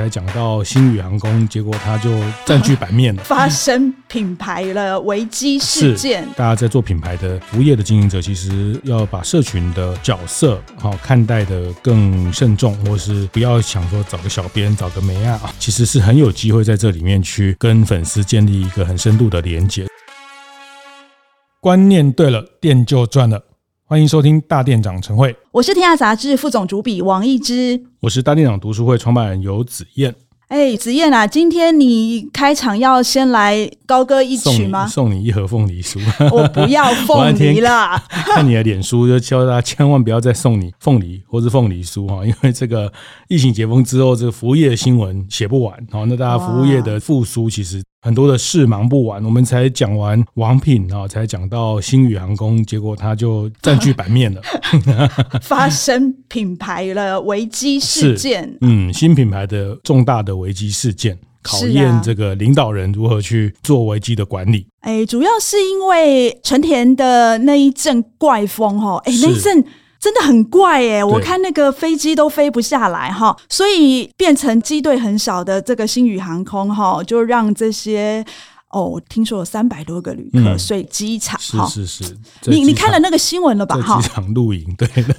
才讲到星宇航空，结果它就占据版面了，发生品牌了危机事件。大家在做品牌的服务业的经营者，其实要把社群的角色好看待的更慎重，或是不要想说找个小编、找个媒啊，其实是很有机会在这里面去跟粉丝建立一个很深度的连接。观念对了，店就赚了。欢迎收听大店长晨会，我是天下杂志副总主笔王一之，我是大店长读书会创办人游子燕。哎，子燕啊，今天你开场要先来高歌一曲吗？送你，一盒凤梨酥，我不要凤梨了。看你的脸书，就教大家千万不要再送你凤梨或是凤梨酥哈，因为这个疫情解封之后，这个服务业的新闻写不完。好，那大家服务业的复苏其实。很多的事忙不完，我们才讲完王品啊，才讲到星宇航空，结果它就占据版面了，发生品牌了危机事件。嗯，新品牌的重大的危机事件，考验这个领导人如何去做危机的管理。哎，主要是因为成田的那一阵怪风哈，哎，那一阵。真的很怪耶，我看那个飞机都飞不下来哈，所以变成机队很少的这个星宇航空哈，就让这些。哦，我听说有三百多个旅客睡机场，嗯，是是是，你你看了那个新闻了吧？哈，机场露营，对的，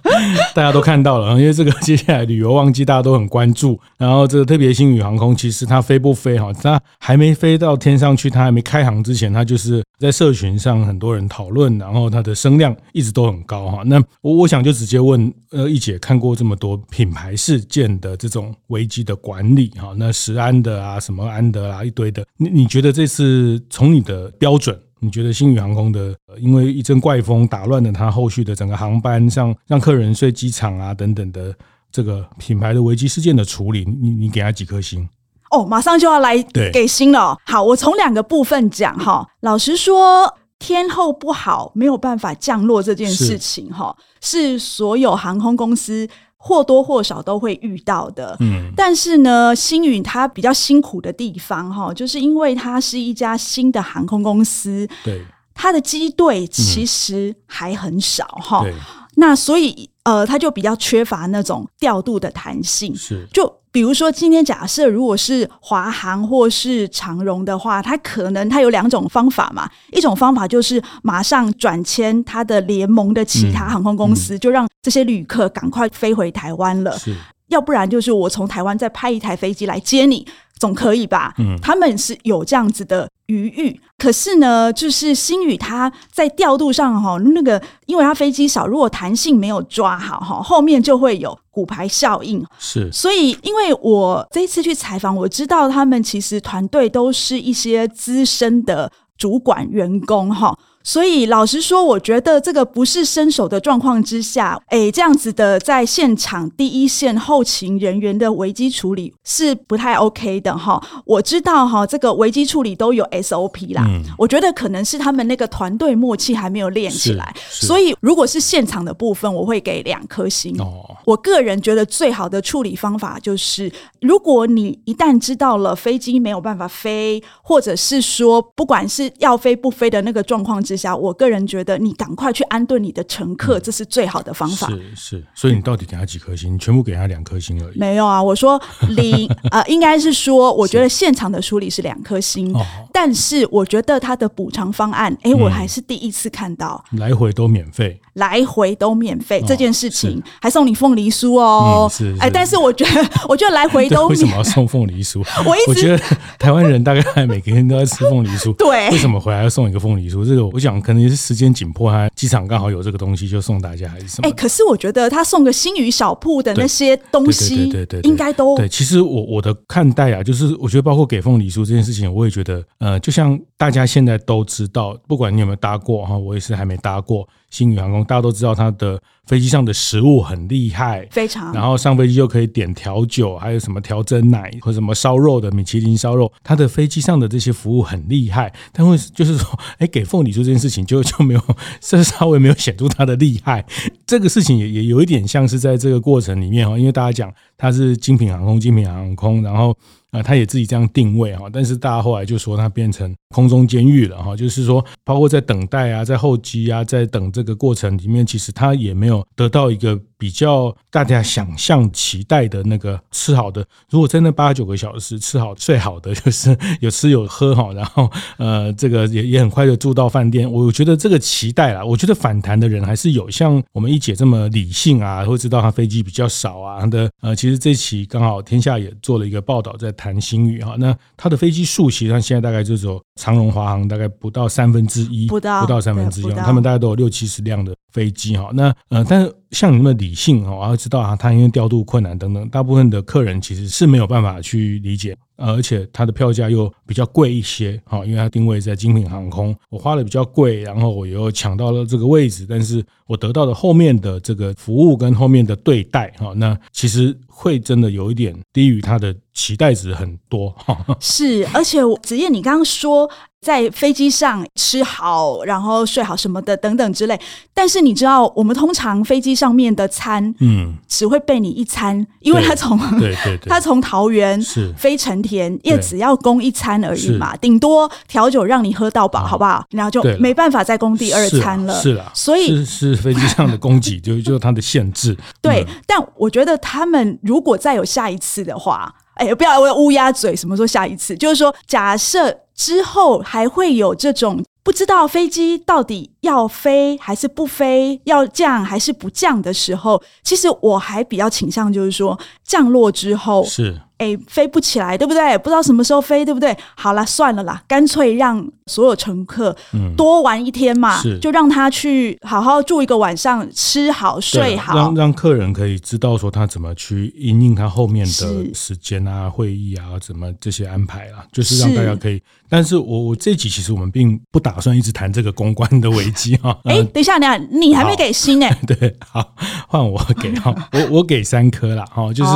大家都看到了，因为这个 接下来旅游旺季，大家都很关注。然后这个特别星宇航空，其实它飞不飞哈？它还没飞到天上去，它还没开航之前，它就是在社群上很多人讨论，然后它的声量一直都很高哈。那我我想就直接问，呃，一姐看过这么多品牌事件的这种危机的管理哈，那石安的啊，什么安德啊，一堆的，你你觉得？这次从你的标准，你觉得星宇航空的，因为一阵怪风打乱了它后续的整个航班像，让客人睡机场啊等等的这个品牌的危机事件的处理，你你给他几颗星？哦，马上就要来给星了。好，我从两个部分讲哈。老实说，天候不好，没有办法降落这件事情哈，是所有航空公司。或多或少都会遇到的，嗯，但是呢，星宇它比较辛苦的地方哈，就是因为它是一家新的航空公司，对，它的机队其实还很少哈，对，那所以呃，它就比较缺乏那种调度的弹性，是就。比如说，今天假设如果是华航或是长荣的话，它可能它有两种方法嘛。一种方法就是马上转签它的联盟的其他航空公司，就让这些旅客赶快飞回台湾了。是，要不然就是我从台湾再派一台飞机来接你。总可以吧？嗯，他们是有这样子的余裕，可是呢，就是星宇他在调度上哈，那个因为他飞机少，如果弹性没有抓好哈，后面就会有骨牌效应。是，所以因为我这一次去采访，我知道他们其实团队都是一些资深的主管员工哈。所以老实说，我觉得这个不是伸手的状况之下，哎，这样子的在现场第一线后勤人员的危机处理是不太 OK 的哈。我知道哈，这个危机处理都有 SOP 啦。嗯，我觉得可能是他们那个团队默契还没有练起来。所以如果是现场的部分，我会给两颗星。哦，我个人觉得最好的处理方法就是，如果你一旦知道了飞机没有办法飞，或者是说不管是要飞不飞的那个状况之下，我个人觉得你赶快去安顿你的乘客，这是最好的方法。是是，所以你到底给他几颗星？你全部给他两颗星而已。没有啊，我说零 呃，应该是说，我觉得现场的处理是两颗星，但是我觉得他的补偿方案，哎，我还是第一次看到，来回都免费，来回都免费这件事情，还送你凤梨酥哦。是，哎，但是我觉得，我觉得来回都为什么要送凤梨酥？我一直觉得台湾人大概每个人都在吃凤梨酥，对，为什么回来要送一个凤梨酥？这个我。我想可能也是时间紧迫，他机场刚好有这个东西，就送大家还是什么？哎，可是我觉得他送个星宇小铺的那些东西，对对对对，应该都对。其实我我的看待啊，就是我觉得包括给凤梨酥这件事情，我也觉得，呃，就像大家现在都知道，不管你有没有搭过哈，我也是还没搭过。星宇航空，大家都知道它的飞机上的食物很厉害，非常。然后上飞机就可以点调酒，还有什么调真奶或什么烧肉的米其林烧肉，它的飞机上的这些服务很厉害。但会就是说，哎，给凤梨酥这件事情就就没有，这稍微没有显出它的厉害。这个事情也也有一点像是在这个过程里面哈，因为大家讲它是精品航空，精品航空，然后啊，他也自己这样定位哈，但是大家后来就说他变成空中监狱了哈，就是说，包括在等待啊，在候机啊，在等这个过程里面，其实他也没有得到一个比较大家想象期待的那个吃好的。如果真的八九个小时吃好睡好的，就是有吃有喝哈，然后呃，这个也也很快就住到饭店。我觉得这个期待啦，我觉得反弹的人还是有，像我们一姐这么理性啊，会知道他飞机比较少啊的。呃，其实这期刚好天下也做了一个报道，在谈新宇哈，那他的飞机数其实上现在大概就只有长荣、华航大概不到三分之一，不到不到三分之一，他们大概都有六七十辆的飞机哈。那呃，但是像你那么理性哈，我要知道啊，他因为调度困难等等，大部分的客人其实是没有办法去理解。而且它的票价又比较贵一些，哈，因为它定位在精品航空，我花的比较贵，然后我又抢到了这个位置，但是我得到的后面的这个服务跟后面的对待，哈，那其实会真的有一点低于他的期待值很多，哈。是，而且子燕，你刚刚说。在飞机上吃好，然后睡好什么的等等之类。但是你知道，我们通常飞机上面的餐，嗯，只会备你一餐，因为他从对对他从桃园是飞成田，也只要供一餐而已嘛，顶多调酒让你喝到饱，好不好？然后就没办法再供第二餐了。是啦，所以是是飞机上的供给，就就它的限制。对，但我觉得他们如果再有下一次的话，哎，不要我乌鸦嘴，什么时候下一次？就是说，假设。之后还会有这种不知道飞机到底要飞还是不飞，要降还是不降的时候，其实我还比较倾向就是说，降落之后是。哎，飞不起来，对不对？不知道什么时候飞，对不对？好了，算了啦，干脆让所有乘客多玩一天嘛，嗯、就让他去好好住一个晚上，吃好睡好，让让客人可以知道说他怎么去因应他后面的时间啊、会议啊，怎么这些安排啊，就是让大家可以。是但是我我这集其实我们并不打算一直谈这个公关的危机哈。哎、呃，等一下，等一下，你还没给星哎？对，好，换我给哈，我我给三颗啦哈，就是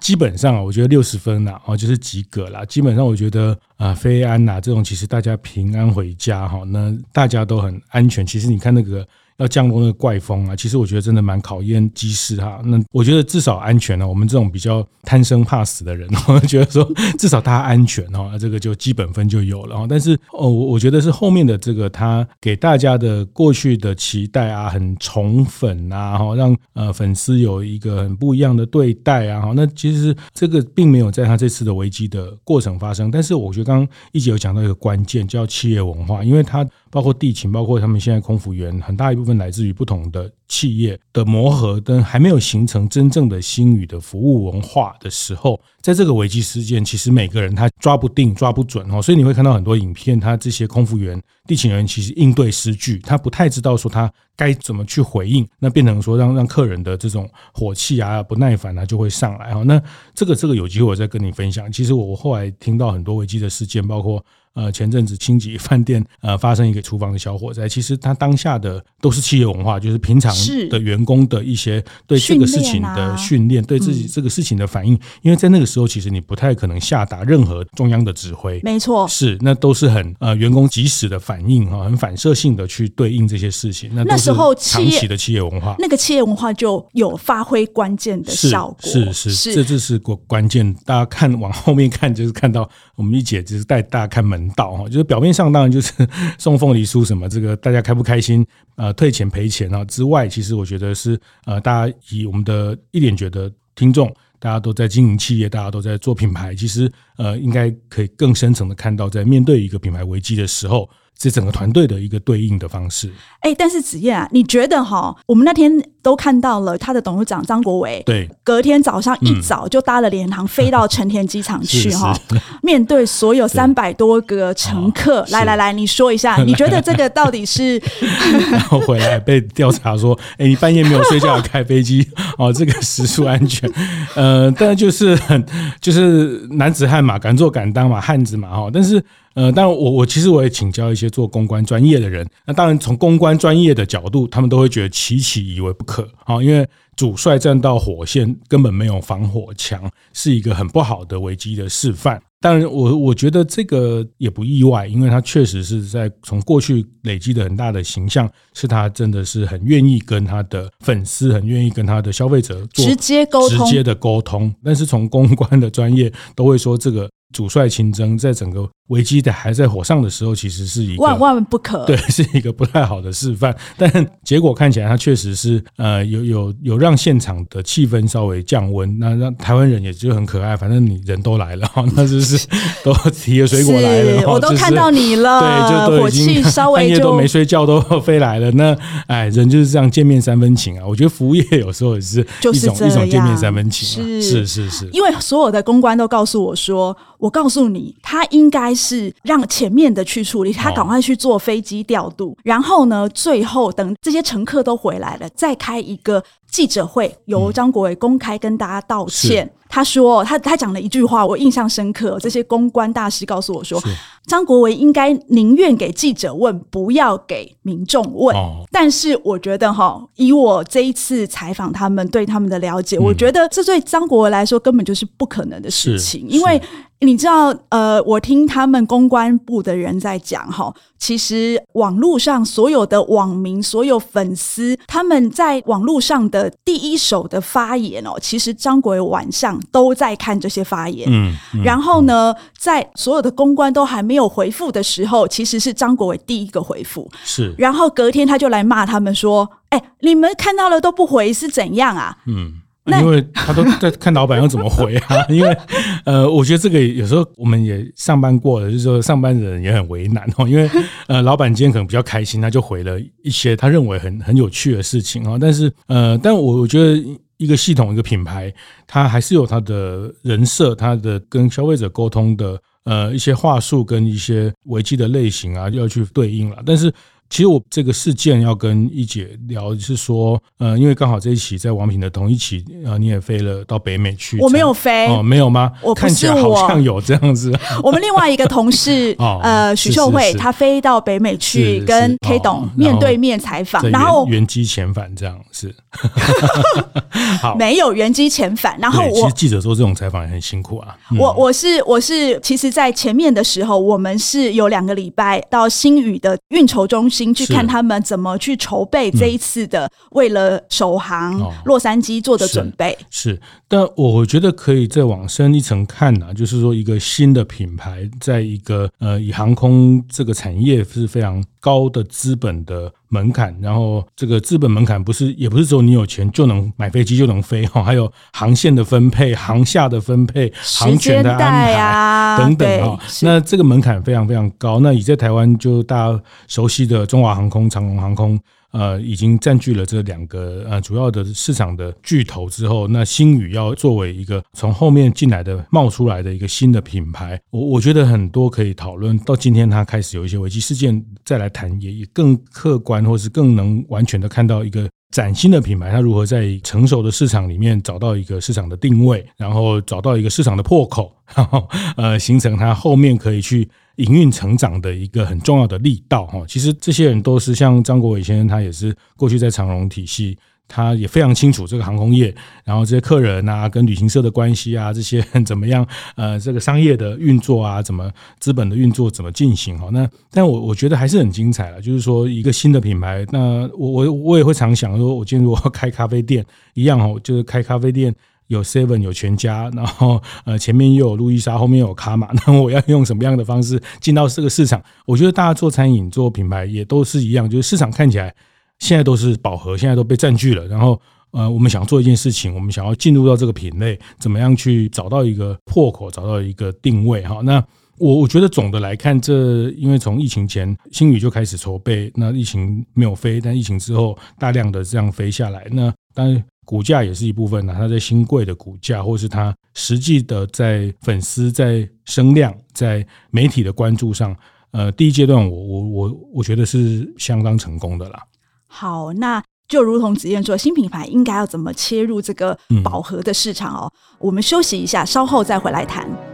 基本上我觉得六。十分啦哦，就是及格啦。基本上我觉得啊，飞安呐这种，其实大家平安回家哈，那大家都很安全。其实你看那个。要降落那个怪风啊，其实我觉得真的蛮考验机师哈。那我觉得至少安全呢，我们这种比较贪生怕死的人，我 觉得说至少他安全哈，这个就基本分就有了。但是哦，我我觉得是后面的这个他给大家的过去的期待啊，很宠粉啊，哈，让呃粉丝有一个很不一样的对待啊，哈。那其实这个并没有在他这次的危机的过程发生。但是我觉得刚刚一直有讲到一个关键，叫企业文化，因为他。包括地勤，包括他们现在空服员，很大一部分来自于不同的企业的磨合，跟还没有形成真正的星宇的服务文化的时候，在这个危机事件，其实每个人他抓不定、抓不准哦，所以你会看到很多影片，他这些空服员、地勤人其实应对失据，他不太知道说他该怎么去回应，那变成说让让客人的这种火气啊、不耐烦啊就会上来哈。那这个这个有机会我再跟你分享。其实我后来听到很多危机的事件，包括。呃，前阵子清吉饭店呃发生一个厨房的小火灾，其实他当下的都是企业文化，就是平常的员工的一些对这个事情的训练，对自己这个事情的反应，因为在那个时候其实你不太可能下达任何中央的指挥，没错，是那都是很呃员工及时的反应哈，很反射性的去对应这些事情。那那时候长期的企业文化，那个企业文化就有发挥关键的效果，是是是，这就是关关键。大家看往后面看，就是看到我们一姐就是带大家看门道哈，就是表面上当然就是 送凤梨酥什么，这个大家开不开心？呃，退钱赔钱啊之外，其实我觉得是呃，大家以我们的一点觉得听众，大家都在经营企业，大家都在做品牌，其实呃，应该可以更深层的看到，在面对一个品牌危机的时候。这整个团队的一个对应的方式。哎，但是子燕啊，你觉得哈？我们那天都看到了他的董事长张国伟，对，隔天早上一早就搭了联航飞到成田机场去哈，面对所有三百多个乘客，来来来，你说一下，你觉得这个到底是？然后回来被调查说，哎，你半夜没有睡觉开飞机 哦，这个食宿安全，呃，但就是很就是男子汉嘛，敢做敢当嘛，汉子嘛哈，但是。呃，但我我其实我也请教一些做公关专业的人，那当然从公关专业的角度，他们都会觉得奇奇以为不可啊，因为主帅站到火线根本没有防火墙，是一个很不好的危机的示范。当然，我我觉得这个也不意外，因为他确实是在从过去累积的很大的形象，是他真的是很愿意跟他的粉丝，很愿意跟他的消费者做直接沟通，直接的沟通。但是从公关的专业都会说这个。主帅亲征，在整个危机的还在火上的时候，其实是一个万万不可，对，是一个不太好的示范。但结果看起来，他确实是呃，有有有让现场的气氛稍微降温。那让台湾人也就很可爱，反正你人都来了，那就是都提着水果来了，我都看到你了，对，就都已经半夜都没睡觉都飞来了。那哎，人就是这样，见面三分情啊。我觉得服务业有时候也是一种一种见面三分情，是是是是，因为所有的公关都告诉我说。我告诉你，他应该是让前面的去处理，他赶快去坐飞机调度，然后呢，最后等这些乘客都回来了，再开一个记者会，由张国伟公开跟大家道歉。嗯他说：“他他讲了一句话，我印象深刻。这些公关大师告诉我说，张国伟应该宁愿给记者问，不要给民众问。哦、但是我觉得哈，以我这一次采访他们对他们的了解，嗯、我觉得这对张国伟来说根本就是不可能的事情，因为。”你知道，呃，我听他们公关部的人在讲哈，其实网络上所有的网民、所有粉丝，他们在网络上的第一手的发言哦，其实张国伟晚上都在看这些发言，嗯，嗯，然后呢，在所有的公关都还没有回复的时候，其实是张国伟第一个回复，是，然后隔天他就来骂他们说：“哎，你们看到了都不回是怎样啊？”嗯。因为他都在看老板要怎么回啊，因为呃，我觉得这个有时候我们也上班过了，就是说上班的人也很为难哦。因为呃，老板今天可能比较开心，他就回了一些他认为很很有趣的事情啊。但是呃，但我我觉得一个系统一个品牌，它还是有它的人设，它的跟消费者沟通的呃一些话术跟一些危机的类型啊，要去对应了。但是。其实我这个事件要跟一姐聊，是说，呃，因为刚好这一期在王品的同一期，呃，你也飞了到北美去。我没有飞哦，没有吗？我看起来好像有这样子。我们另外一个同事，呃，许秀慧，她飞到北美去跟 K 董面对面采访，然后原机遣返这样是。好，没有原机遣返。然后我其实记者做这种采访也很辛苦啊。我我是我是，其实，在前面的时候，我们是有两个礼拜到新宇的运筹中心。去看他们怎么去筹备这一次的为了首航洛杉矶做的准备。嗯、是，是，但我觉得可以再往深一层看呢、啊，就是说一个新的品牌，在一个呃以航空这个产业是非常高的资本的门槛，然后这个资本门槛不是也不是说你有钱就能买飞机就能飞哈，还有航线的分配、航下的分配、航权的安排啊等等哈，那这个门槛非常非常高。那以在台湾就大家熟悉的中华航空、长荣航空。呃，已经占据了这两个呃主要的市场的巨头之后，那星宇要作为一个从后面进来的冒出来的一个新的品牌，我我觉得很多可以讨论。到今天，它开始有一些危机事件，再来谈也也更客观，或是更能完全的看到一个崭新的品牌，它如何在成熟的市场里面找到一个市场的定位，然后找到一个市场的破口，然后呃形成它后面可以去。营运成长的一个很重要的力道哈，其实这些人都是像张国伟先生，他也是过去在长荣体系，他也非常清楚这个航空业，然后这些客人啊，跟旅行社的关系啊，这些怎么样？呃，这个商业的运作啊，怎么资本的运作怎么进行哈？那但我我觉得还是很精彩了，就是说一个新的品牌，那我我我也会常想说，我今天如果开咖啡店一样哈，就是开咖啡店。有 Seven 有全家，然后呃前面又有路易莎，后面又有卡玛，那我要用什么样的方式进到这个市场？我觉得大家做餐饮做品牌也都是一样，就是市场看起来现在都是饱和，现在都被占据了。然后呃我们想做一件事情，我们想要进入到这个品类，怎么样去找到一个破口，找到一个定位？哈，那我我觉得总的来看，这因为从疫情前星宇就开始筹备，那疫情没有飞，但疫情之后大量的这样飞下来，那当然。股价也是一部分呢，它在新贵的股价，或是它实际的在粉丝、在声量、在媒体的关注上，呃，第一阶段我我我我觉得是相当成功的啦。好，那就如同子燕说，新品牌应该要怎么切入这个饱和的市场哦？嗯、我们休息一下，稍后再回来谈。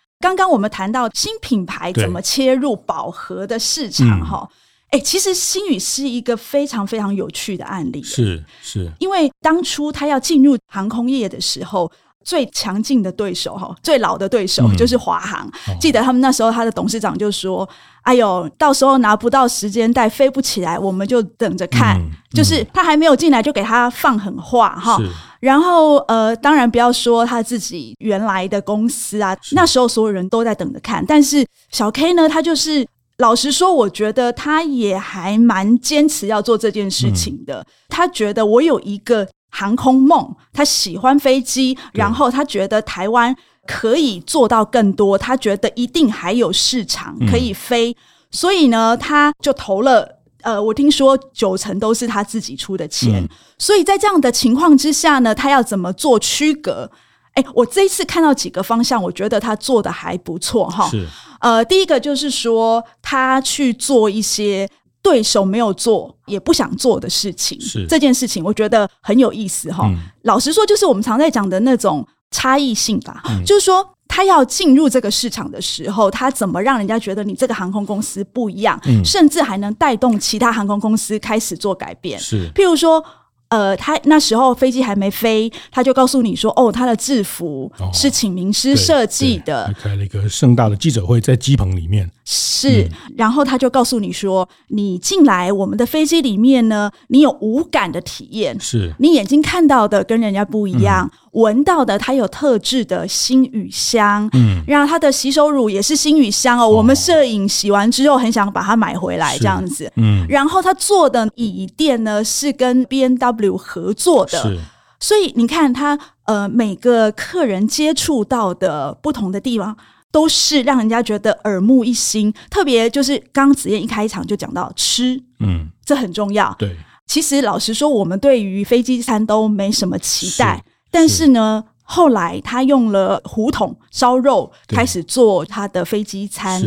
刚刚我们谈到新品牌怎么切入饱和的市场哈，哎、嗯，其实新宇是一个非常非常有趣的案例，是是，因为当初他要进入航空业的时候，最强劲的对手哈，最老的对手就是华航。嗯、记得他们那时候他的董事长就说：“哎呦，到时候拿不到时间带，飞不起来，我们就等着看。嗯”就是他还没有进来就给他放狠话哈。然后，呃，当然不要说他自己原来的公司啊，那时候所有人都在等着看。但是小 K 呢，他就是老实说，我觉得他也还蛮坚持要做这件事情的。嗯、他觉得我有一个航空梦，他喜欢飞机，然后他觉得台湾可以做到更多，他觉得一定还有市场可以飞，嗯、所以呢，他就投了。呃，我听说九成都是他自己出的钱，嗯、所以在这样的情况之下呢，他要怎么做区隔？哎，我这一次看到几个方向，我觉得他做的还不错哈。是，呃，第一个就是说，他去做一些对手没有做也不想做的事情，是这件事情，我觉得很有意思哈。嗯、老实说，就是我们常在讲的那种差异性吧，嗯、就是说。他要进入这个市场的时候，他怎么让人家觉得你这个航空公司不一样，嗯、甚至还能带动其他航空公司开始做改变？是，譬如说。呃，他那时候飞机还没飞，他就告诉你说：“哦，他的制服是请名师设计的。哦”开了一个盛大的记者会在机棚里面。是，嗯、然后他就告诉你说：“你进来我们的飞机里面呢，你有无感的体验，是你眼睛看到的跟人家不一样，闻、嗯、到的它有特制的星宇香，嗯，然后它的洗手乳也是星宇香哦。哦我们摄影洗完之后很想把它买回来这样子，嗯，然后他做的椅垫呢是跟 B N W。合作的，是所以你看他呃，每个客人接触到的不同的地方，都是让人家觉得耳目一新。特别就是刚刚子燕一开场就讲到吃，嗯，这很重要。对，其实老实说，我们对于飞机餐都没什么期待，是但是呢。后来他用了胡同烧肉开始做他的飞机餐，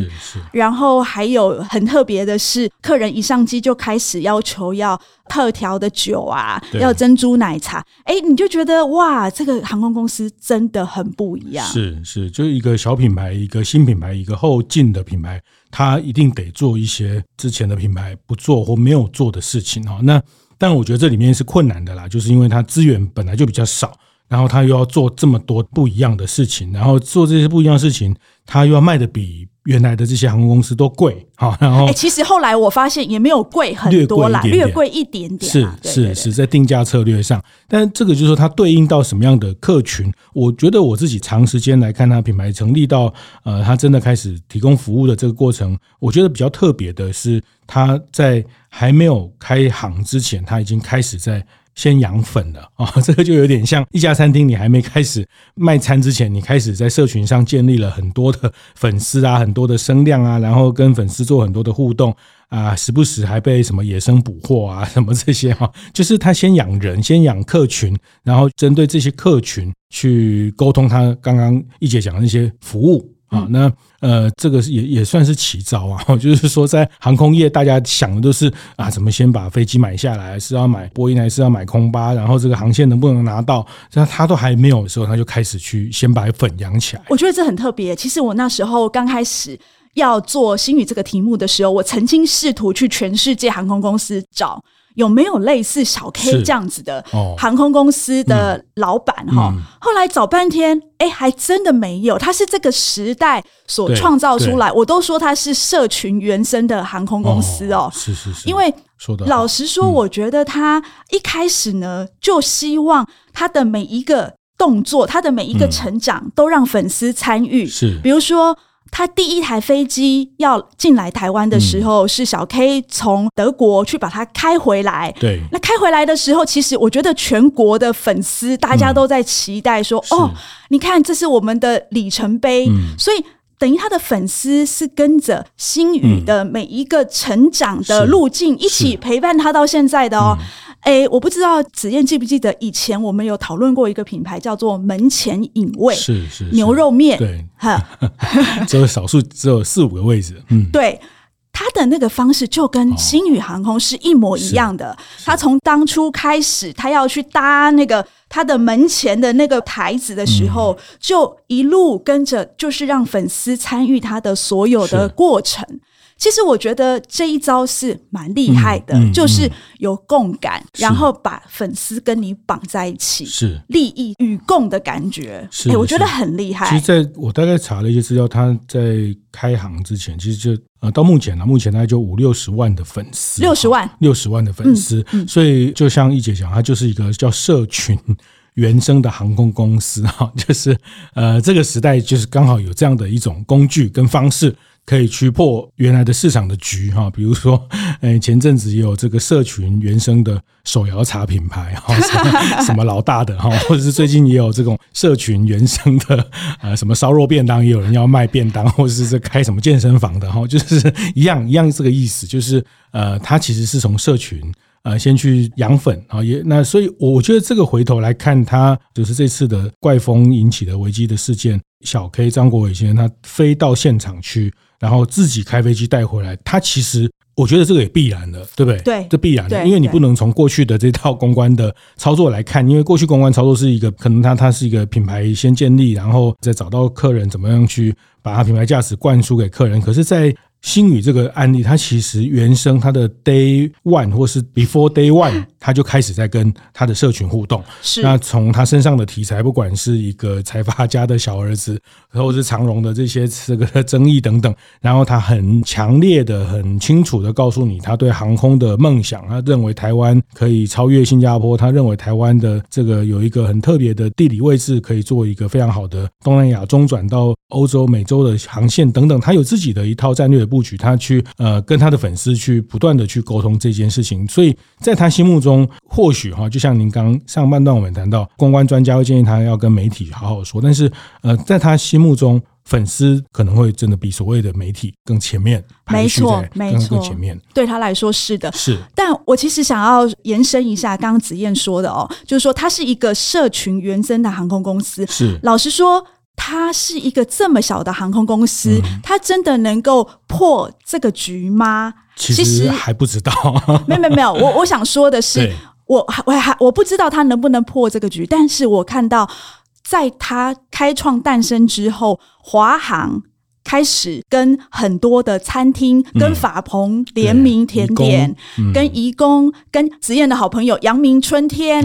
然后还有很特别的是，客人一上机就开始要求要特调的酒啊，要珍珠奶茶，哎，你就觉得哇，这个航空公司真的很不一样。是是，就是一个小品牌，一个新品牌，一个后进的品牌，他一定得做一些之前的品牌不做或没有做的事情哈。那但我觉得这里面是困难的啦，就是因为它资源本来就比较少。然后他又要做这么多不一样的事情，然后做这些不一样的事情，他又要卖的比原来的这些航空公司都贵，好，然后、欸、其实后来我发现也没有贵很多啦，略贵一点点，是是是在定价策略上，但这个就是说它对应到什么样的客群？我觉得我自己长时间来看它品牌成立到呃，它真的开始提供服务的这个过程，我觉得比较特别的是，它在还没有开行之前，它已经开始在。先养粉了啊，这个就有点像一家餐厅，你还没开始卖餐之前，你开始在社群上建立了很多的粉丝啊，很多的声量啊，然后跟粉丝做很多的互动啊，时不时还被什么野生捕获啊，什么这些哈，就是他先养人，先养客群，然后针对这些客群去沟通他刚刚一姐讲的那些服务。啊，那呃，这个也也算是奇招啊，就是说，在航空业，大家想的都是啊，怎么先把飞机买下来，是要买波音还是要买空巴，然后这个航线能不能拿到，那他都还没有的时候，他就开始去先把粉养起来。我觉得这很特别。其实我那时候刚开始要做星宇这个题目的时候，我曾经试图去全世界航空公司找。有没有类似小 K 这样子的航空公司的老板哈？哦嗯、后来找半天，哎，还真的没有。他是这个时代所创造出来，我都说他是社群原生的航空公司哦。是是是。因为老实说，我觉得他一开始呢，就希望他的每一个动作，他的每一个成长，都让粉丝参与。是，比如说。他第一台飞机要进来台湾的时候，是小 K 从德国去把它开回来。对，那开回来的时候，其实我觉得全国的粉丝大家都在期待说：“哦，你看，这是我们的里程碑。”所以等于他的粉丝是跟着星宇的每一个成长的路径一起陪伴他到现在的哦。哎，我不知道子燕记不记得以前我们有讨论过一个品牌叫做门前隐味，是是牛肉面，对，哈，只有少数只有四五个位置，嗯，对。他的那个方式就跟星宇航空是一模一样的。他从当初开始，他要去搭那个他的门前的那个台子的时候，就一路跟着，就是让粉丝参与他的所有的过程。其实我觉得这一招是蛮厉害的，嗯嗯嗯、就是有共感，然后把粉丝跟你绑在一起，是利益与共的感觉。是、欸，我觉得很厉害。其实，在我大概查了一些资料，他在开行之前，其实就呃到目前呢，目前大概就五六十万的粉丝，六十万，六十万的粉丝。所以，就像一姐讲，它就是一个叫社群原生的航空公司哈，就是呃这个时代就是刚好有这样的一种工具跟方式。可以去破原来的市场的局哈，比如说，诶，前阵子也有这个社群原生的手摇茶品牌哈，什么老大的哈，或者是最近也有这种社群原生的呃，什么烧肉便当，也有人要卖便当，或者是在开什么健身房的哈，就是一样一样这个意思，就是呃，它其实是从社群呃先去养粉啊，也那所以我觉得这个回头来看，他就是这次的怪风引起的危机的事件，小 K 张国伟先生他飞到现场去。然后自己开飞机带回来，他其实我觉得这个也必然的，对不对？对，这必然的，因为你不能从过去的这套公关的操作来看，因为过去公关操作是一个可能它它是一个品牌先建立，然后再找到客人怎么样去把它品牌价值灌输给客人。可是，在星宇这个案例，它其实原生它的 day one 或是 before day one，它就开始在跟他的社群互动。是。那从他身上的题材，不管是一个财阀家的小儿子，或者是长荣的这些这个争议等等，然后他很强烈的、很清楚的告诉你，他对航空的梦想，他认为台湾可以超越新加坡，他认为台湾的这个有一个很特别的地理位置，可以做一个非常好的东南亚中转到欧洲、美洲的航线等等，他有自己的一套战略。布局，他去呃跟他的粉丝去不断的去沟通这件事情，所以在他心目中，或许哈，就像您刚上半段我们谈到，公关专家会建议他要跟媒体好好说，但是呃，在他心目中，粉丝可能会真的比所谓的媒体更前面，没错，没错，更前面，对他来说是的，是。但我其实想要延伸一下刚刚子燕说的哦，就是说它是一个社群原生的航空公司，是。老实说。它是一个这么小的航空公司，它、嗯、真的能够破这个局吗？其实还不知道。没有没有没有，我我想说的是，我还我还我不知道他能不能破这个局，但是我看到在他开创诞生之后，华航。开始跟很多的餐厅、跟法鹏联名甜点，跟颐宫、跟子燕的好朋友阳明春天，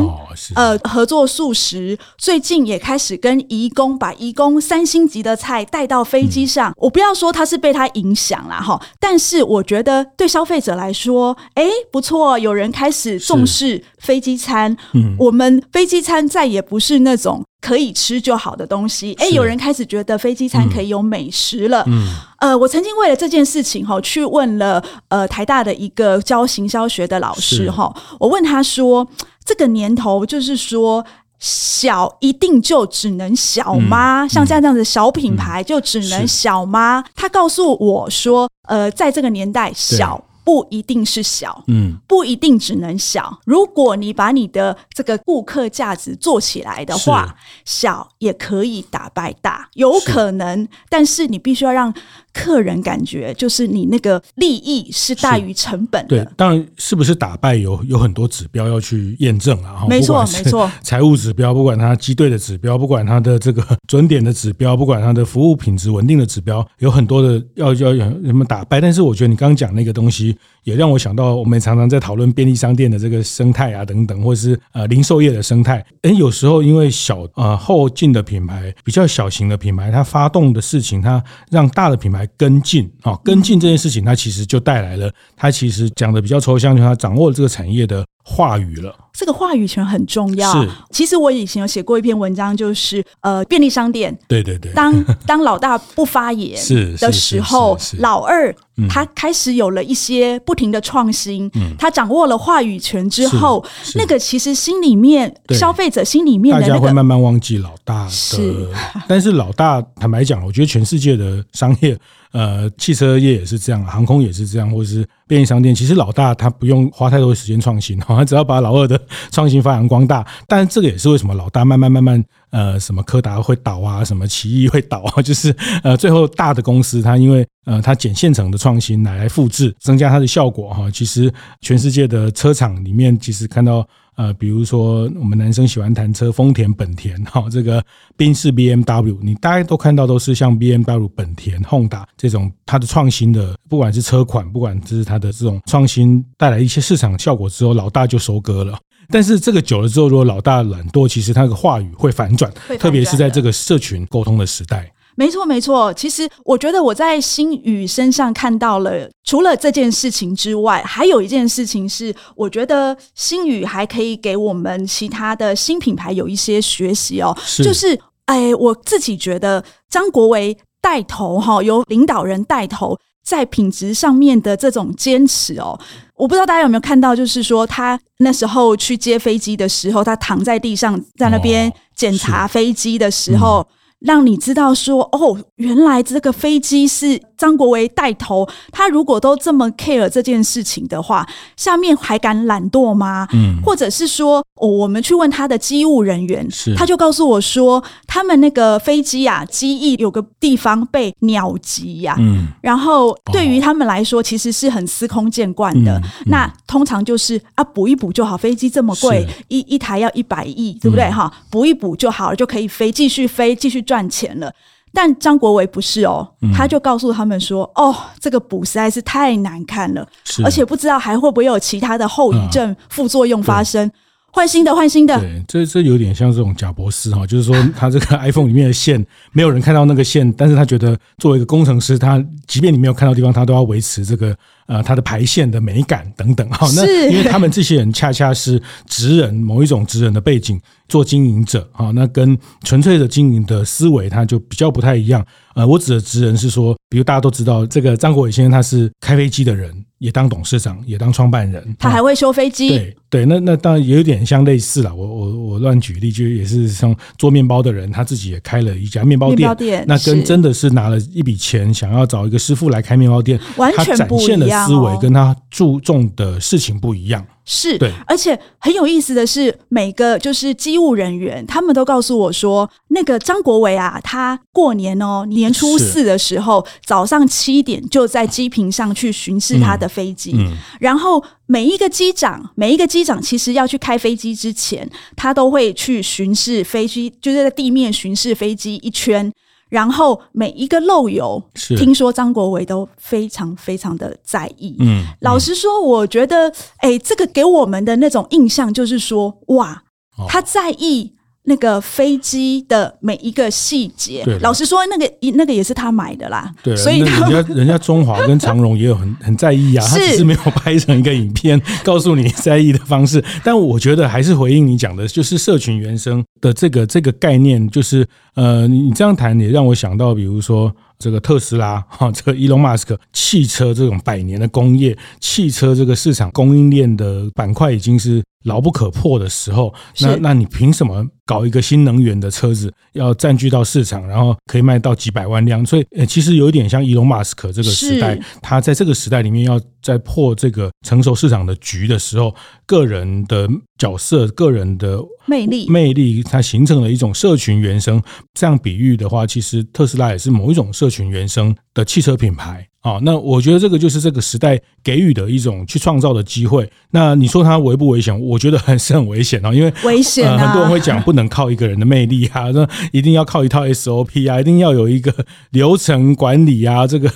呃，合作素食。最近也开始跟怡工把怡工三星级的菜带到飞机上。我不要说他是被他影响了哈，但是我觉得对消费者来说，哎，不错，有人开始重视飞机餐。我们飞机餐再也不是那种。可以吃就好的东西，哎，有人开始觉得飞机餐可以有美食了。嗯，呃，我曾经为了这件事情哈，去问了呃台大的一个教行销学的老师哈，我问他说，这个年头就是说小一定就只能小吗？嗯、像这样这样的小品牌就只能小吗？他告诉我说，呃，在这个年代小。不一定是小，嗯，不一定只能小。如果你把你的这个顾客价值做起来的话，小也可以打败大，有可能。但是你必须要让客人感觉，就是你那个利益是大于成本的。对，当然是不是打败有有很多指标要去验证啊。没错，没错。财务指标，不管它机队的指标，不管它的这个准点的指标，不管它的服务品质稳定的指标，有很多的要要有什么打败。但是我觉得你刚刚讲那个东西。也让我想到，我们常常在讨论便利商店的这个生态啊，等等，或者是呃零售业的生态。哎，有时候因为小呃后进的品牌，比较小型的品牌，它发动的事情，它让大的品牌跟进啊，跟进这件事情，它其实就带来了，它其实讲的比较抽象，就是它掌握了这个产业的。话语了，这个话语权很重要。是，其实我以前有写过一篇文章，就是呃，便利商店，对对对，当 当老大不发言的时候，老二他开始有了一些不停的创新，他掌握了话语权之后，那个其实心里面消费者心里面的、那个、大家会慢慢忘记老大的，是但是老大坦白讲，我觉得全世界的商业。呃，汽车业也是这样，航空也是这样，或者是便利商店，其实老大他不用花太多的时间创新，他 只要把老二的创新发扬光大。但是这个也是为什么老大慢慢慢慢，呃，什么柯达会倒啊，什么奇异会倒啊，就是呃，最后大的公司它因为呃它捡现成的创新来来复制，增加它的效果哈。其实全世界的车厂里面，其实看到。呃，比如说我们男生喜欢谈车，丰田、本田，哈，这个宾士、BMW，你大概都看到都是像 BMW、本田、Honda 这种它的创新的，不管是车款，不管是它的这种创新带来一些市场效果之后，老大就收割了。但是这个久了之后，如果老大懒惰，其实他的话语会反转，特别是在这个社群沟通的时代。没错，没错。其实我觉得我在新宇身上看到了，除了这件事情之外，还有一件事情是，我觉得新宇还可以给我们其他的新品牌有一些学习哦。是就是，哎，我自己觉得张国维带头哈，由领导人带头在品质上面的这种坚持哦，我不知道大家有没有看到，就是说他那时候去接飞机的时候，他躺在地上在那边检查飞机的时候。让你知道说哦，原来这个飞机是张国维带头。他如果都这么 care 这件事情的话，下面还敢懒惰吗？嗯，或者是说，哦，我们去问他的机务人员，是他就告诉我说，他们那个飞机啊，机翼有个地方被鸟击呀，嗯，然后对于他们来说，其实是很司空见惯的。嗯嗯、那通常就是啊，补一补就好。飞机这么贵，一一台要一百亿，对不对？哈、嗯，补一补就好了，就可以飞，继续飞，继续。赚钱了，但张国维不是哦，他就告诉他们说：“哦，这个补实在是太难看了，而且不知道还会不会有其他的后遗症、副作用发生。换新的，换新的。”对，这这有点像这种贾博士哈，就是说 他这个 iPhone 里面的线没有人看到那个线，但是他觉得作为一个工程师，他即便你没有看到地方，他都要维持这个。呃，它的排线的美感等等，哈，那因为他们这些人恰恰是职人，某一种职人的背景做经营者，啊，那跟纯粹的经营的思维，它就比较不太一样。呃，我指的职人是说，比如大家都知道，这个张国伟先生他是开飞机的人，也当董事长，也当创办人，他还会修飞机。对对，那那当然也有点像类似了。我我我乱举例，就也是像做面包的人，他自己也开了一家面包店。面包店，那跟真的是拿了一笔钱，想要找一个师傅来开面包店，完全不一样。思维跟他注重的事情不一样，是对，而且很有意思的是，每个就是机务人员，他们都告诉我说，那个张国伟啊，他过年哦，年初四的时候，早上七点就在机坪上去巡视他的飞机，嗯嗯、然后每一个机长，每一个机长其实要去开飞机之前，他都会去巡视飞机，就是在地面巡视飞机一圈。然后每一个漏油，是听说张国伟都非常非常的在意。嗯，老实说，我觉得，哎，这个给我们的那种印象就是说，哇，他在意。那个飞机的每一个细节，对老实说，那个一那个也是他买的啦。对，所以他人家 人家中华跟长荣也有很 很在意啊，他只是没有拍成一个影片告诉你在意的方式。但我觉得还是回应你讲的，就是社群原生的这个这个概念，就是呃，你这样谈也让我想到，比如说这个特斯拉 哈，这个伊隆马斯克汽车这种百年的工业，汽车这个市场供应链的板块已经是。牢不可破的时候，那那你凭什么搞一个新能源的车子要占据到市场，然后可以卖到几百万辆？所以，呃，其实有一点像伊隆马斯克这个时代，他在这个时代里面要在破这个成熟市场的局的时候，个人的角色、个人的魅力、魅力，它形成了一种社群原生。这样比喻的话，其实特斯拉也是某一种社群原生的汽车品牌。啊，那我觉得这个就是这个时代给予的一种去创造的机会。那你说它危不危险？我觉得还是很危险啊，因为危险啊，很多人会讲不能靠一个人的魅力啊，那一定要靠一套 SOP 啊，一定要有一个流程管理啊。这个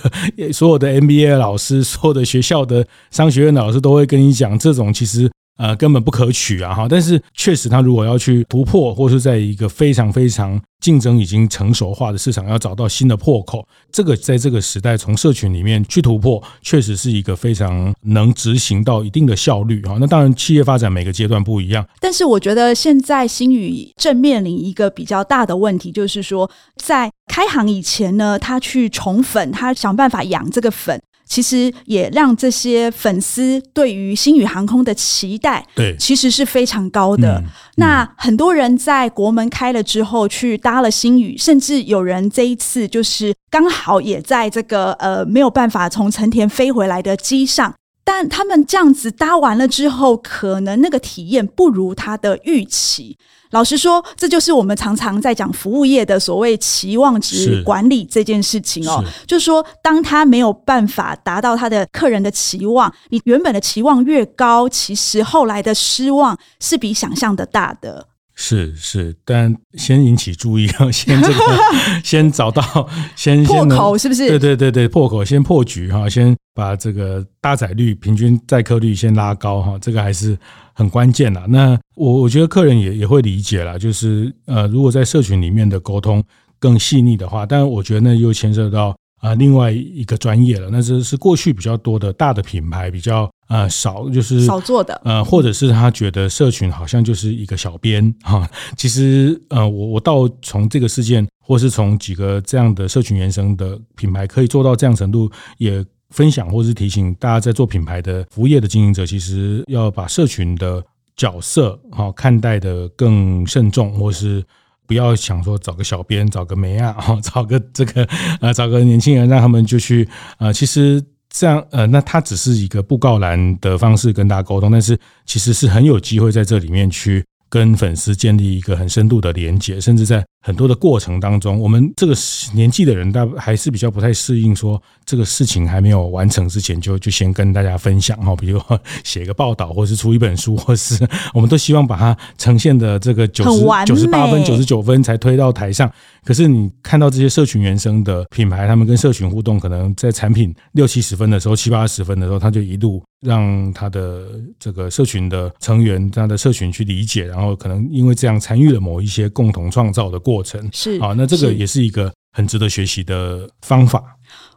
所有的 MBA 老师、所有的学校的商学院的老师都会跟你讲，这种其实。呃，根本不可取啊！哈，但是确实，他如果要去突破，或是在一个非常非常竞争已经成熟化的市场，要找到新的破口，这个在这个时代从社群里面去突破，确实是一个非常能执行到一定的效率啊。那当然，企业发展每个阶段不一样，但是我觉得现在星宇正面临一个比较大的问题，就是说在开行以前呢，他去宠粉，他想办法养这个粉。其实也让这些粉丝对于星宇航空的期待，对，其实是非常高的。那很多人在国门开了之后去搭了星宇，甚至有人这一次就是刚好也在这个呃没有办法从成田飞回来的机上，但他们这样子搭完了之后，可能那个体验不如他的预期。老实说，这就是我们常常在讲服务业的所谓期望值管理这件事情哦。就是说，当他没有办法达到他的客人的期望，你原本的期望越高，其实后来的失望是比想象的大的。是是，但先引起注意，先这个，先找到，先破口是不是？对对对对，破口先破局哈，先把这个搭载率、平均载客率先拉高哈，这个还是很关键的。那我我觉得客人也也会理解啦，就是呃，如果在社群里面的沟通更细腻的话，但我觉得那又牵涉到啊、呃、另外一个专业了，那这是过去比较多的大的品牌比较。呃，少就是少做的，呃，或者是他觉得社群好像就是一个小编哈。其实，呃，我我倒从这个事件，或是从几个这样的社群原生的品牌可以做到这样程度，也分享或是提醒大家，在做品牌的服务业的经营者，其实要把社群的角色哈看待的更慎重，或是不要想说找个小编、找个媒啊，找个这个呃找个年轻人让他们就去呃，其实。这样，呃，那他只是一个布告栏的方式跟大家沟通，但是其实是很有机会在这里面去跟粉丝建立一个很深度的连接，甚至在。很多的过程当中，我们这个年纪的人，大还是比较不太适应，说这个事情还没有完成之前就，就就先跟大家分享哈，比如写一个报道，或是出一本书，或是我们都希望把它呈现的这个九十九十八分、九十九分才推到台上。可是你看到这些社群原生的品牌，他们跟社群互动，可能在产品六七十分的时候，七八十分的时候，他就一路让他的这个社群的成员，他的社群去理解，然后可能因为这样参与了某一些共同创造的过。过程是啊，那这个也是一个很值得学习的方法。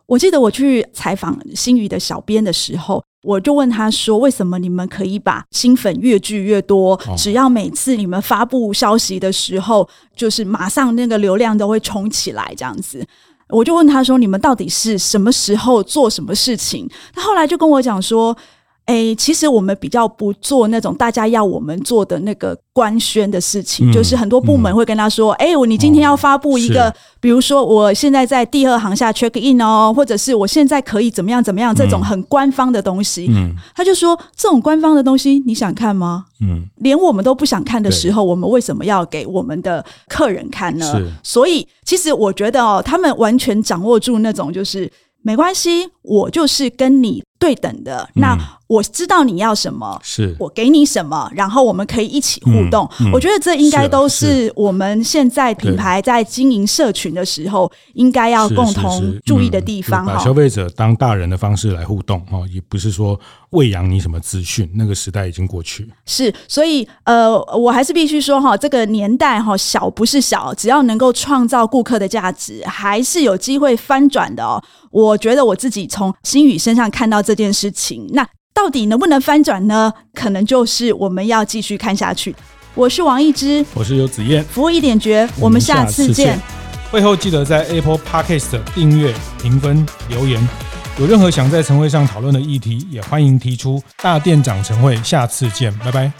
我记得我去采访新宇的小编的时候，我就问他说：“为什么你们可以把新粉越聚越多？只要每次你们发布消息的时候，就是马上那个流量都会冲起来这样子？”我就问他说：“你们到底是什么时候做什么事情？”他后来就跟我讲说。哎，其实我们比较不做那种大家要我们做的那个官宣的事情，嗯、就是很多部门会跟他说：“哎、嗯，我你今天要发布一个，哦、比如说我现在在第二行下 check in 哦，或者是我现在可以怎么样怎么样，这种很官方的东西。嗯”他就说：“这种官方的东西你想看吗？嗯，连我们都不想看的时候，我们为什么要给我们的客人看呢？所以，其实我觉得哦，他们完全掌握住那种就是没关系，我就是跟你。对等的，那我知道你要什么，是我给你什么，然后我们可以一起互动。嗯嗯、我觉得这应该都是我们现在品牌在经营社群的时候应该要共同注意的地方。把消费者当大人的方式来互动哈，也不是说喂养你什么资讯，那个时代已经过去。是，所以呃，我还是必须说哈，这个年代哈，小不是小，只要能够创造顾客的价值，还是有机会翻转的哦。我觉得我自己从新宇身上看到这件事情，那到底能不能翻转呢？可能就是我们要继续看下去。我是王一之，我是游子燕，服务一点绝，我们下次见。会后记得在 Apple Podcast 订阅、评分、留言。有任何想在晨会上讨论的议题，也欢迎提出。大店长晨会，下次见，拜拜。